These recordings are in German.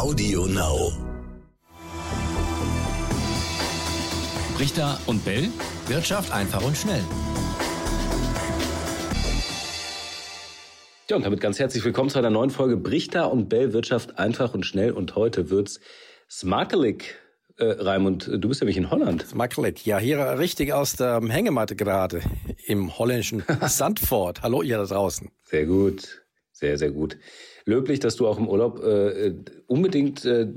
Audio Now. Richter und Bell. Wirtschaft einfach und schnell. Ja, und damit ganz herzlich willkommen zu einer neuen Folge Brichter und Bell Wirtschaft einfach und schnell. Und heute wird's Smakelig. Äh, Raimund, du bist nämlich in Holland. Smakelig, ja, hier richtig aus der Hängematte gerade im holländischen Sandford. Hallo ihr da draußen. Sehr gut, sehr, sehr gut löblich, dass du auch im Urlaub äh, unbedingt äh,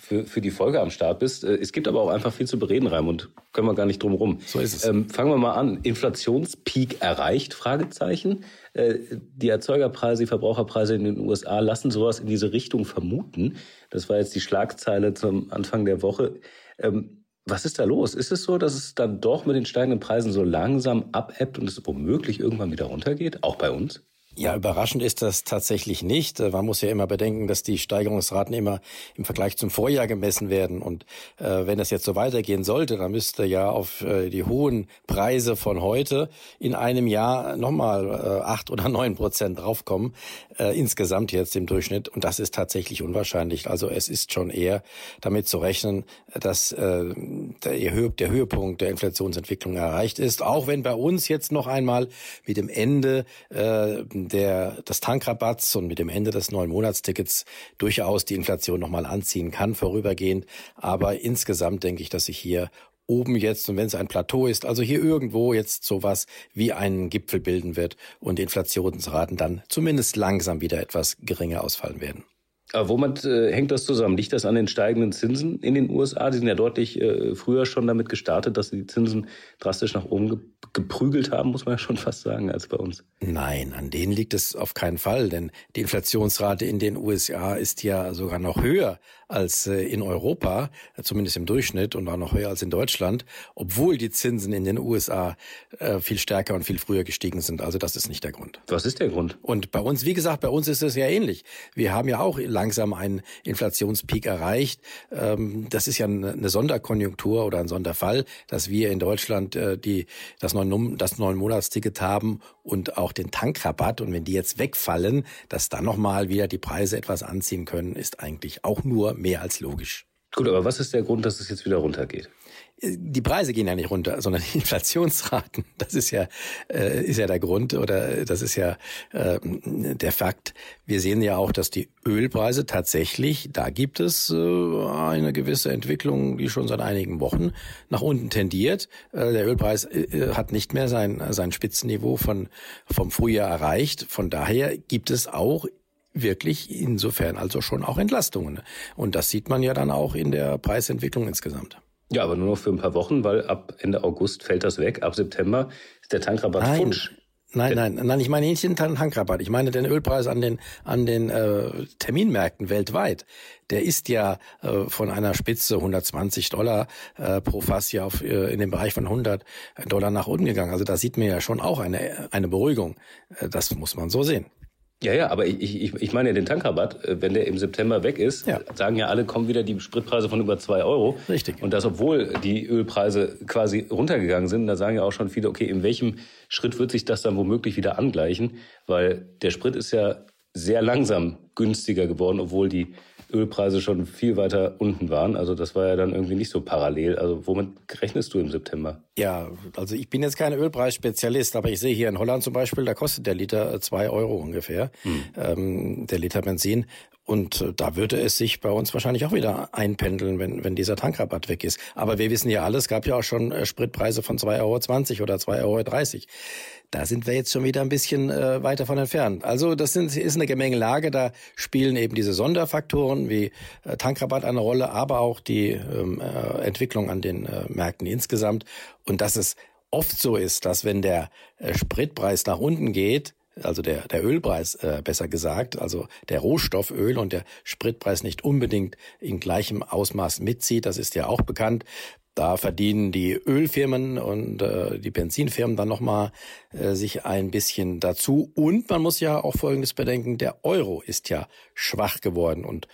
für, für die Folge am Start bist. Äh, es gibt aber auch einfach viel zu bereden, Raimund. Können wir gar nicht drum rum. So ist es. Ähm, fangen wir mal an. Inflationspeak erreicht? Fragezeichen. Äh, die Erzeugerpreise, die Verbraucherpreise in den USA lassen sowas in diese Richtung vermuten. Das war jetzt die Schlagzeile zum Anfang der Woche. Ähm, was ist da los? Ist es so, dass es dann doch mit den steigenden Preisen so langsam abebbt und es womöglich irgendwann wieder runtergeht? Auch bei uns? Ja, überraschend ist das tatsächlich nicht. Äh, man muss ja immer bedenken, dass die Steigerungsraten immer im Vergleich zum Vorjahr gemessen werden. Und äh, wenn das jetzt so weitergehen sollte, dann müsste ja auf äh, die hohen Preise von heute in einem Jahr nochmal äh, acht oder neun Prozent draufkommen, äh, insgesamt jetzt im Durchschnitt. Und das ist tatsächlich unwahrscheinlich. Also es ist schon eher damit zu rechnen, dass äh, der, der Höhepunkt der Inflationsentwicklung erreicht ist. Auch wenn bei uns jetzt noch einmal mit dem Ende äh, der, des Tankrabatts und mit dem Ende des neuen Monatstickets durchaus die Inflation nochmal anziehen kann, vorübergehend. Aber insgesamt denke ich, dass sich hier oben jetzt und wenn es ein Plateau ist, also hier irgendwo jetzt sowas wie einen Gipfel bilden wird und Inflationsraten dann zumindest langsam wieder etwas geringer ausfallen werden. Aber womit äh, hängt das zusammen? Liegt das an den steigenden Zinsen in den USA? Die sind ja deutlich äh, früher schon damit gestartet, dass sie die Zinsen drastisch nach oben ge geprügelt haben, muss man ja schon fast sagen, als bei uns. Nein, an denen liegt es auf keinen Fall, denn die Inflationsrate in den USA ist ja sogar noch höher als äh, in Europa, zumindest im Durchschnitt und auch noch höher als in Deutschland, obwohl die Zinsen in den USA äh, viel stärker und viel früher gestiegen sind. Also das ist nicht der Grund. Was ist der Grund? Und bei uns, wie gesagt, bei uns ist es ja ähnlich. Wir haben ja auch langsam einen Inflationspeak erreicht. Ähm, das ist ja eine Sonderkonjunktur oder ein Sonderfall, dass wir in Deutschland äh, die, das neun, das neun Monatsticket haben und auch den Tankrabatt. Und wenn die jetzt wegfallen, dass dann nochmal wieder die Preise etwas anziehen können, ist eigentlich auch nur mehr als logisch. Gut, aber was ist der Grund, dass es jetzt wieder runtergeht? die Preise gehen ja nicht runter, sondern die Inflationsraten. Das ist ja äh, ist ja der Grund oder das ist ja äh, der Fakt. Wir sehen ja auch, dass die Ölpreise tatsächlich, da gibt es äh, eine gewisse Entwicklung, die schon seit einigen Wochen nach unten tendiert. Äh, der Ölpreis äh, hat nicht mehr sein sein Spitzenniveau von vom Frühjahr erreicht. Von daher gibt es auch wirklich insofern also schon auch Entlastungen. Und das sieht man ja dann auch in der Preisentwicklung insgesamt. Ja, aber nur noch für ein paar Wochen, weil ab Ende August fällt das weg. Ab September ist der Tankrabatt nein, futsch. Nein, nein, nein, ich meine nicht den Tankrabatt. Ich meine den Ölpreis an den an den äh, Terminmärkten weltweit. Der ist ja äh, von einer Spitze 120 Dollar äh, pro Fass ja auf, äh, in den Bereich von 100 Dollar nach unten gegangen. Also da sieht man ja schon auch eine eine Beruhigung. Äh, das muss man so sehen. Ja, ja, aber ich, ich, ich meine ja den Tankrabatt, äh, wenn der im September weg ist, ja. sagen ja alle, kommen wieder die Spritpreise von über zwei Euro. Richtig. Und das, obwohl die Ölpreise quasi runtergegangen sind, da sagen ja auch schon viele, okay, in welchem Schritt wird sich das dann womöglich wieder angleichen? Weil der Sprit ist ja sehr langsam günstiger geworden, obwohl die Ölpreise schon viel weiter unten waren. Also das war ja dann irgendwie nicht so parallel. Also womit rechnest du im September? Ja, also ich bin jetzt kein Ölpreisspezialist, aber ich sehe hier in Holland zum Beispiel, da kostet der Liter zwei Euro ungefähr, hm. ähm, der Liter Benzin. Und äh, da würde es sich bei uns wahrscheinlich auch wieder einpendeln, wenn, wenn dieser Tankrabatt weg ist. Aber wir wissen ja alles, es gab ja auch schon äh, Spritpreise von 2,20 Euro oder 2,30 Euro. Da sind wir jetzt schon wieder ein bisschen äh, weiter von entfernt. Also das sind, ist eine Gemengelage. Da spielen eben diese Sonderfaktoren wie Tankrabatt eine Rolle, aber auch die ähm, äh, Entwicklung an den Märkten insgesamt. Und dass es oft so ist, dass wenn der Spritpreis nach unten geht, also der, der Ölpreis äh, besser gesagt, also der Rohstofföl und der Spritpreis nicht unbedingt in gleichem Ausmaß mitzieht, das ist ja auch bekannt. Da verdienen die Ölfirmen und äh, die Benzinfirmen dann nochmal äh, sich ein bisschen dazu. Und man muss ja auch Folgendes bedenken, der Euro ist ja schwach geworden und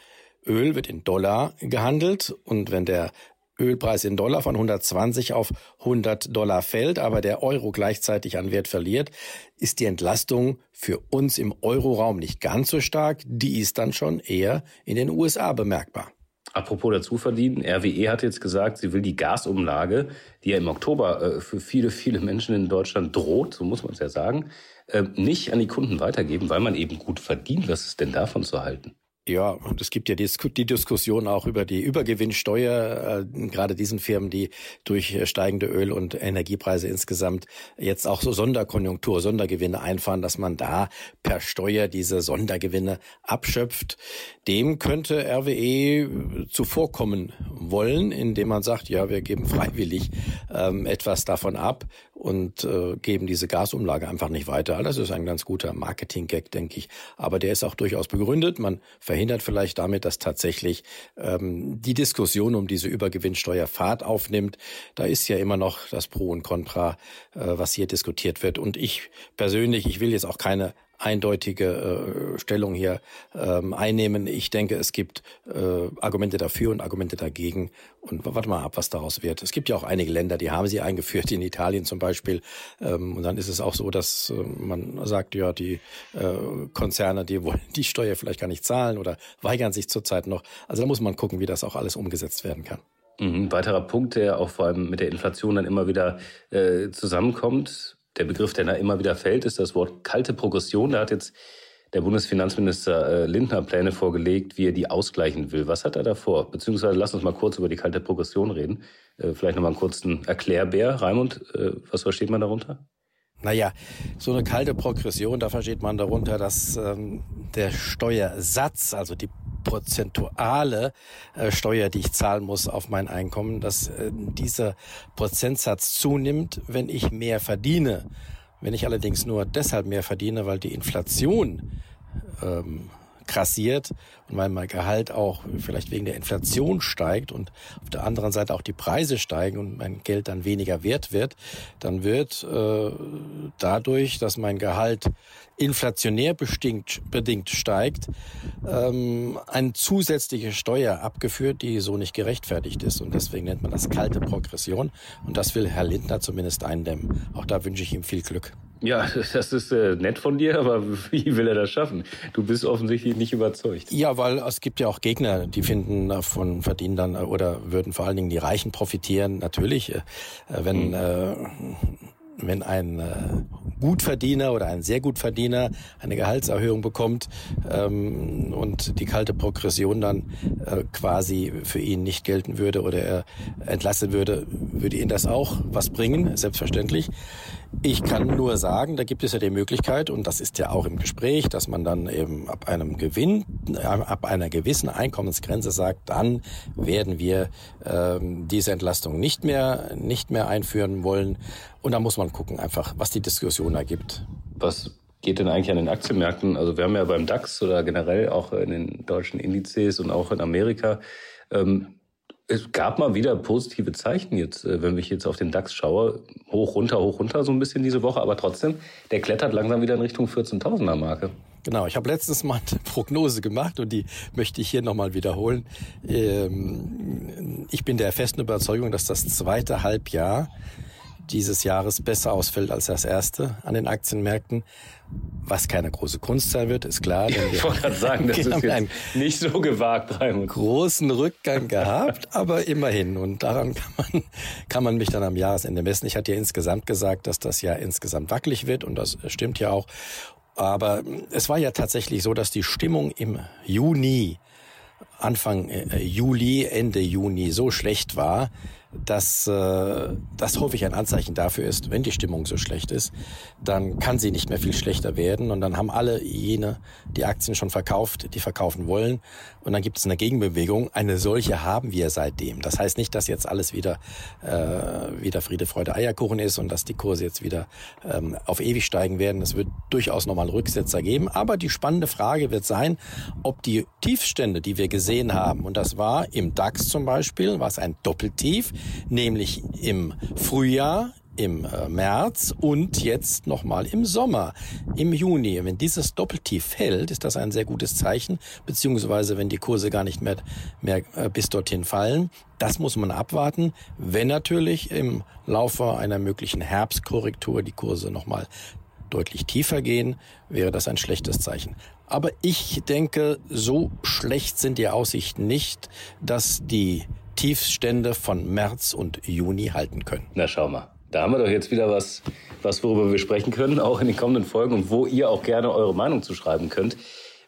Öl wird in Dollar gehandelt und wenn der Ölpreis in Dollar von 120 auf 100 Dollar fällt, aber der Euro gleichzeitig an Wert verliert, ist die Entlastung für uns im Euroraum nicht ganz so stark. Die ist dann schon eher in den USA bemerkbar. Apropos dazu verdienen, RWE hat jetzt gesagt, sie will die Gasumlage, die ja im Oktober äh, für viele, viele Menschen in Deutschland droht, so muss man es ja sagen, äh, nicht an die Kunden weitergeben, weil man eben gut verdient. Was ist denn davon zu halten? Ja, und es gibt ja die, Diskussion auch über die Übergewinnsteuer, äh, gerade diesen Firmen, die durch steigende Öl- und Energiepreise insgesamt jetzt auch so Sonderkonjunktur, Sondergewinne einfahren, dass man da per Steuer diese Sondergewinne abschöpft. Dem könnte RWE zuvorkommen wollen, indem man sagt, ja, wir geben freiwillig ähm, etwas davon ab und äh, geben diese Gasumlage einfach nicht weiter. Das ist ein ganz guter Marketing-Gag, denke ich. Aber der ist auch durchaus begründet. Man verhindert vielleicht damit, dass tatsächlich ähm, die Diskussion um diese Übergewinnsteuer Fahrt aufnimmt. Da ist ja immer noch das Pro und Contra, äh, was hier diskutiert wird. Und ich persönlich, ich will jetzt auch keine eindeutige äh, Stellung hier ähm, einnehmen. Ich denke, es gibt äh, Argumente dafür und Argumente dagegen. Und warte mal ab, was daraus wird. Es gibt ja auch einige Länder, die haben sie eingeführt, in Italien zum Beispiel. Ähm, und dann ist es auch so, dass äh, man sagt, ja, die äh, Konzerne, die wollen die Steuer vielleicht gar nicht zahlen oder weigern sich zurzeit noch. Also da muss man gucken, wie das auch alles umgesetzt werden kann. Mhm. Weiterer Punkt, der auch vor allem mit der Inflation dann immer wieder äh, zusammenkommt, der Begriff, der da immer wieder fällt, ist das Wort kalte Progression. Da hat jetzt der Bundesfinanzminister äh, Lindner Pläne vorgelegt, wie er die ausgleichen will. Was hat er da vor? Beziehungsweise lass uns mal kurz über die kalte Progression reden. Äh, vielleicht nochmal einen kurzen Erklärbär. Raimund, äh, was versteht man darunter? Naja, so eine kalte Progression, da versteht man darunter, dass ähm, der Steuersatz, also die prozentuale äh, Steuer, die ich zahlen muss auf mein Einkommen, dass äh, dieser Prozentsatz zunimmt, wenn ich mehr verdiene. Wenn ich allerdings nur deshalb mehr verdiene, weil die Inflation ähm, krassiert und weil mein Gehalt auch vielleicht wegen der Inflation steigt und auf der anderen Seite auch die Preise steigen und mein Geld dann weniger wert wird, dann wird äh, dadurch, dass mein Gehalt inflationär bestimmt, bedingt steigt, ähm, eine zusätzliche Steuer abgeführt, die so nicht gerechtfertigt ist. Und deswegen nennt man das kalte Progression. Und das will Herr Lindner zumindest eindämmen. Auch da wünsche ich ihm viel Glück. Ja, das ist äh, nett von dir, aber wie will er das schaffen? Du bist offensichtlich nicht überzeugt. Ja, weil es gibt ja auch Gegner, die finden davon verdienen dann oder würden vor allen Dingen die Reichen profitieren. Natürlich, äh, wenn mhm. äh, wenn ein äh, Gutverdiener oder ein sehr Gutverdiener eine Gehaltserhöhung bekommt ähm, und die kalte Progression dann äh, quasi für ihn nicht gelten würde oder er entlassen würde, würde ihn das auch was bringen, selbstverständlich. Ich kann nur sagen, da gibt es ja die Möglichkeit, und das ist ja auch im Gespräch, dass man dann eben ab einem Gewinn, äh, ab einer gewissen Einkommensgrenze sagt, dann werden wir ähm, diese Entlastung nicht mehr, nicht mehr einführen wollen. Und da muss man gucken, einfach, was die Diskussion ergibt. Was geht denn eigentlich an den Aktienmärkten? Also wir haben ja beim DAX oder generell auch in den deutschen Indizes und auch in Amerika ähm, es gab mal wieder positive Zeichen jetzt, äh, wenn ich jetzt auf den DAX schaue. Hoch, runter, hoch, runter so ein bisschen diese Woche. Aber trotzdem, der klettert langsam wieder in Richtung 14.000er Marke. Genau, ich habe letztens mal eine Prognose gemacht und die möchte ich hier nochmal wiederholen. Ähm, ich bin der festen Überzeugung, dass das zweite Halbjahr dieses Jahres besser ausfällt als das erste an den Aktienmärkten. Was keine große Kunst sein wird, ist klar. Denn ich wollte gerade sagen, das ist jetzt nicht so gewagt, Raimund. Großen Rückgang gehabt, aber immerhin. Und daran kann man, kann man mich dann am Jahresende messen. Ich hatte ja insgesamt gesagt, dass das Jahr insgesamt wackelig wird und das stimmt ja auch. Aber es war ja tatsächlich so, dass die Stimmung im Juni, Anfang äh, Juli, Ende Juni so schlecht war, dass äh, das häufig ein Anzeichen dafür ist, wenn die Stimmung so schlecht ist, dann kann sie nicht mehr viel schlechter werden und dann haben alle jene die Aktien schon verkauft, die verkaufen wollen und dann gibt es eine Gegenbewegung. Eine solche haben wir seitdem. Das heißt nicht, dass jetzt alles wieder äh, wieder Friede, Freude, Eierkuchen ist und dass die Kurse jetzt wieder ähm, auf ewig steigen werden. Es wird durchaus nochmal Rücksetzer geben, aber die spannende Frage wird sein, ob die Tiefstände, die wir gesehen haben, und das war im DAX zum Beispiel, war es ein Doppeltief, nämlich im Frühjahr im äh, März und jetzt nochmal im Sommer, im Juni. Wenn dieses Doppeltief fällt, ist das ein sehr gutes Zeichen, beziehungsweise wenn die Kurse gar nicht mehr, mehr äh, bis dorthin fallen. Das muss man abwarten. Wenn natürlich im Laufe einer möglichen Herbstkorrektur die Kurse nochmal deutlich tiefer gehen, wäre das ein schlechtes Zeichen. Aber ich denke, so schlecht sind die Aussichten nicht, dass die Tiefstände von März und Juni halten können. Na schau mal. Da haben wir doch jetzt wieder was, was worüber wir sprechen können, auch in den kommenden Folgen und wo ihr auch gerne eure Meinung zu schreiben könnt.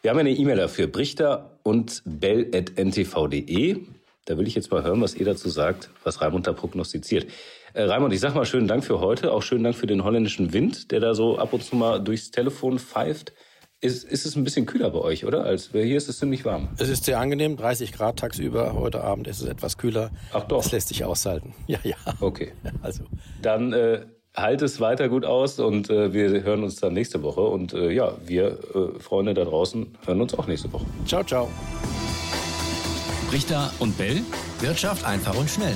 Wir haben eine E-Mail dafür, brichter und bell.ntv.de. Da will ich jetzt mal hören, was ihr dazu sagt, was Raimund da prognostiziert. Äh, Raimund, ich sag mal schönen Dank für heute, auch schönen Dank für den holländischen Wind, der da so ab und zu mal durchs Telefon pfeift. Ist, ist es ein bisschen kühler bei euch, oder? Als hier ist es ziemlich warm. Es ist sehr angenehm, 30 Grad tagsüber. Heute Abend ist es etwas kühler. Ach doch. Das lässt sich aushalten. Ja, ja. Okay. Also. Dann äh, halt es weiter gut aus und äh, wir hören uns dann nächste Woche. Und äh, ja, wir äh, Freunde da draußen hören uns auch nächste Woche. Ciao, ciao. Richter und Bell. Wirtschaft einfach und schnell.